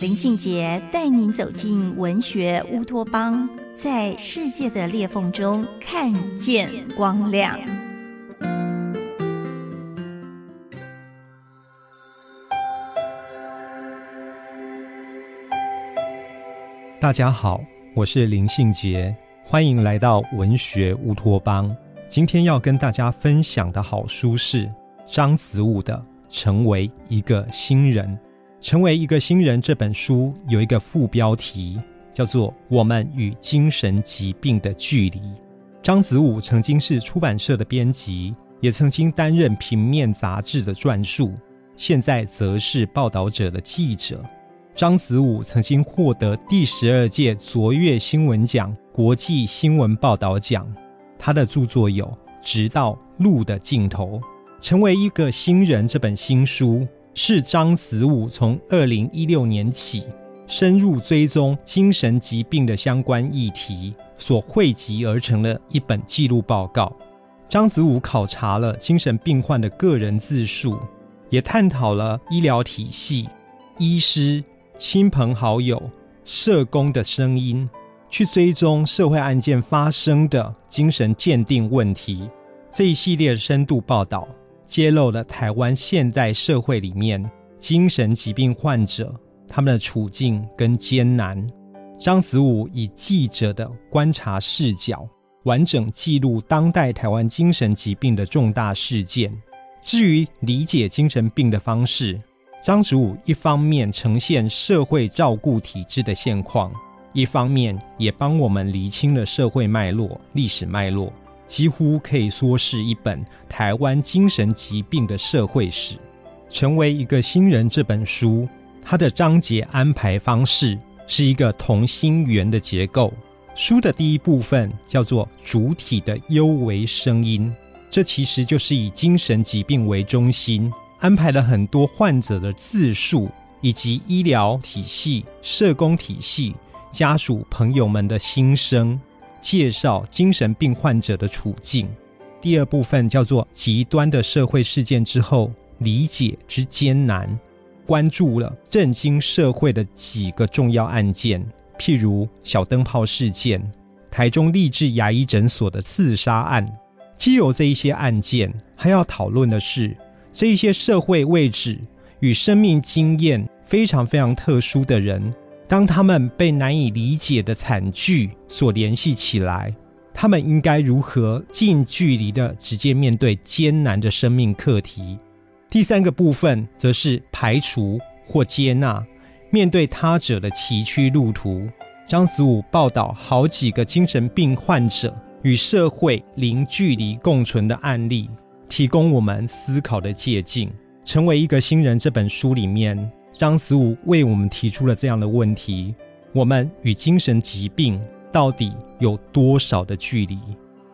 林信杰带您走进文学乌托邦。在世界的裂缝中看见光亮。大家好，我是林信杰，欢迎来到文学乌托邦。今天要跟大家分享的好书是张子武的《成为一个新人》。《成为一个新人》这本书有一个副标题。叫做《我们与精神疾病的距离》。张子武曾经是出版社的编辑，也曾经担任平面杂志的撰述，现在则是报道者的记者。张子武曾经获得第十二届卓越新闻奖国际新闻报道奖。他的著作有《直到路的尽头》，成为一个新人。这本新书是张子武从二零一六年起。深入追踪精神疾病的相关议题，所汇集而成的一本记录报告。张子武考察了精神病患的个人自述，也探讨了医疗体系、医师、亲朋好友、社工的声音，去追踪社会案件发生的精神鉴定问题。这一系列深度报道，揭露了台湾现代社会里面精神疾病患者。他们的处境跟艰难，张子武以记者的观察视角，完整记录当代台湾精神疾病的重大事件。至于理解精神病的方式，张子武一方面呈现社会照顾体制的现况，一方面也帮我们厘清了社会脉络、历史脉络，几乎可以说是一本台湾精神疾病的社会史。成为一个新人这本书。它的章节安排方式是一个同心圆的结构。书的第一部分叫做“主体的幽微声音”，这其实就是以精神疾病为中心，安排了很多患者的自述，以及医疗体系、社工体系、家属朋友们的心声，介绍精神病患者的处境。第二部分叫做“极端的社会事件之后理解之艰难”。关注了震惊社会的几个重要案件，譬如小灯泡事件、台中励志牙医诊所的刺杀案。既有这一些案件，还要讨论的是这一些社会位置与生命经验非常非常特殊的人，当他们被难以理解的惨剧所联系起来，他们应该如何近距离的直接面对艰难的生命课题？第三个部分则是排除或接纳面对他者的崎岖路途。张子武报道好几个精神病患者与社会零距离共存的案例，提供我们思考的借鉴。成为一个新人这本书里面，张子武为我们提出了这样的问题：我们与精神疾病到底有多少的距离？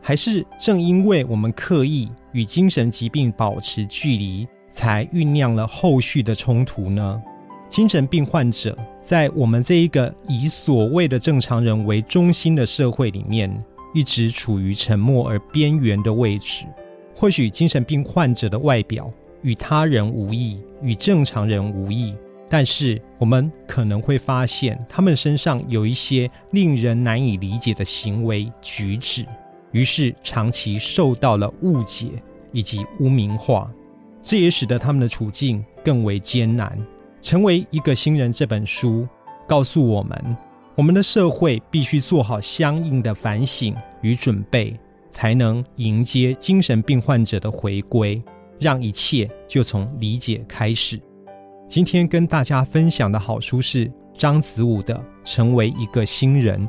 还是正因为我们刻意与精神疾病保持距离？才酝酿了后续的冲突呢？精神病患者在我们这一个以所谓的正常人为中心的社会里面，一直处于沉默而边缘的位置。或许精神病患者的外表与他人无异，与正常人无异，但是我们可能会发现他们身上有一些令人难以理解的行为举止，于是长期受到了误解以及污名化。这也使得他们的处境更为艰难。成为一个新人这本书告诉我们，我们的社会必须做好相应的反省与准备，才能迎接精神病患者的回归。让一切就从理解开始。今天跟大家分享的好书是张子武的《成为一个新人》。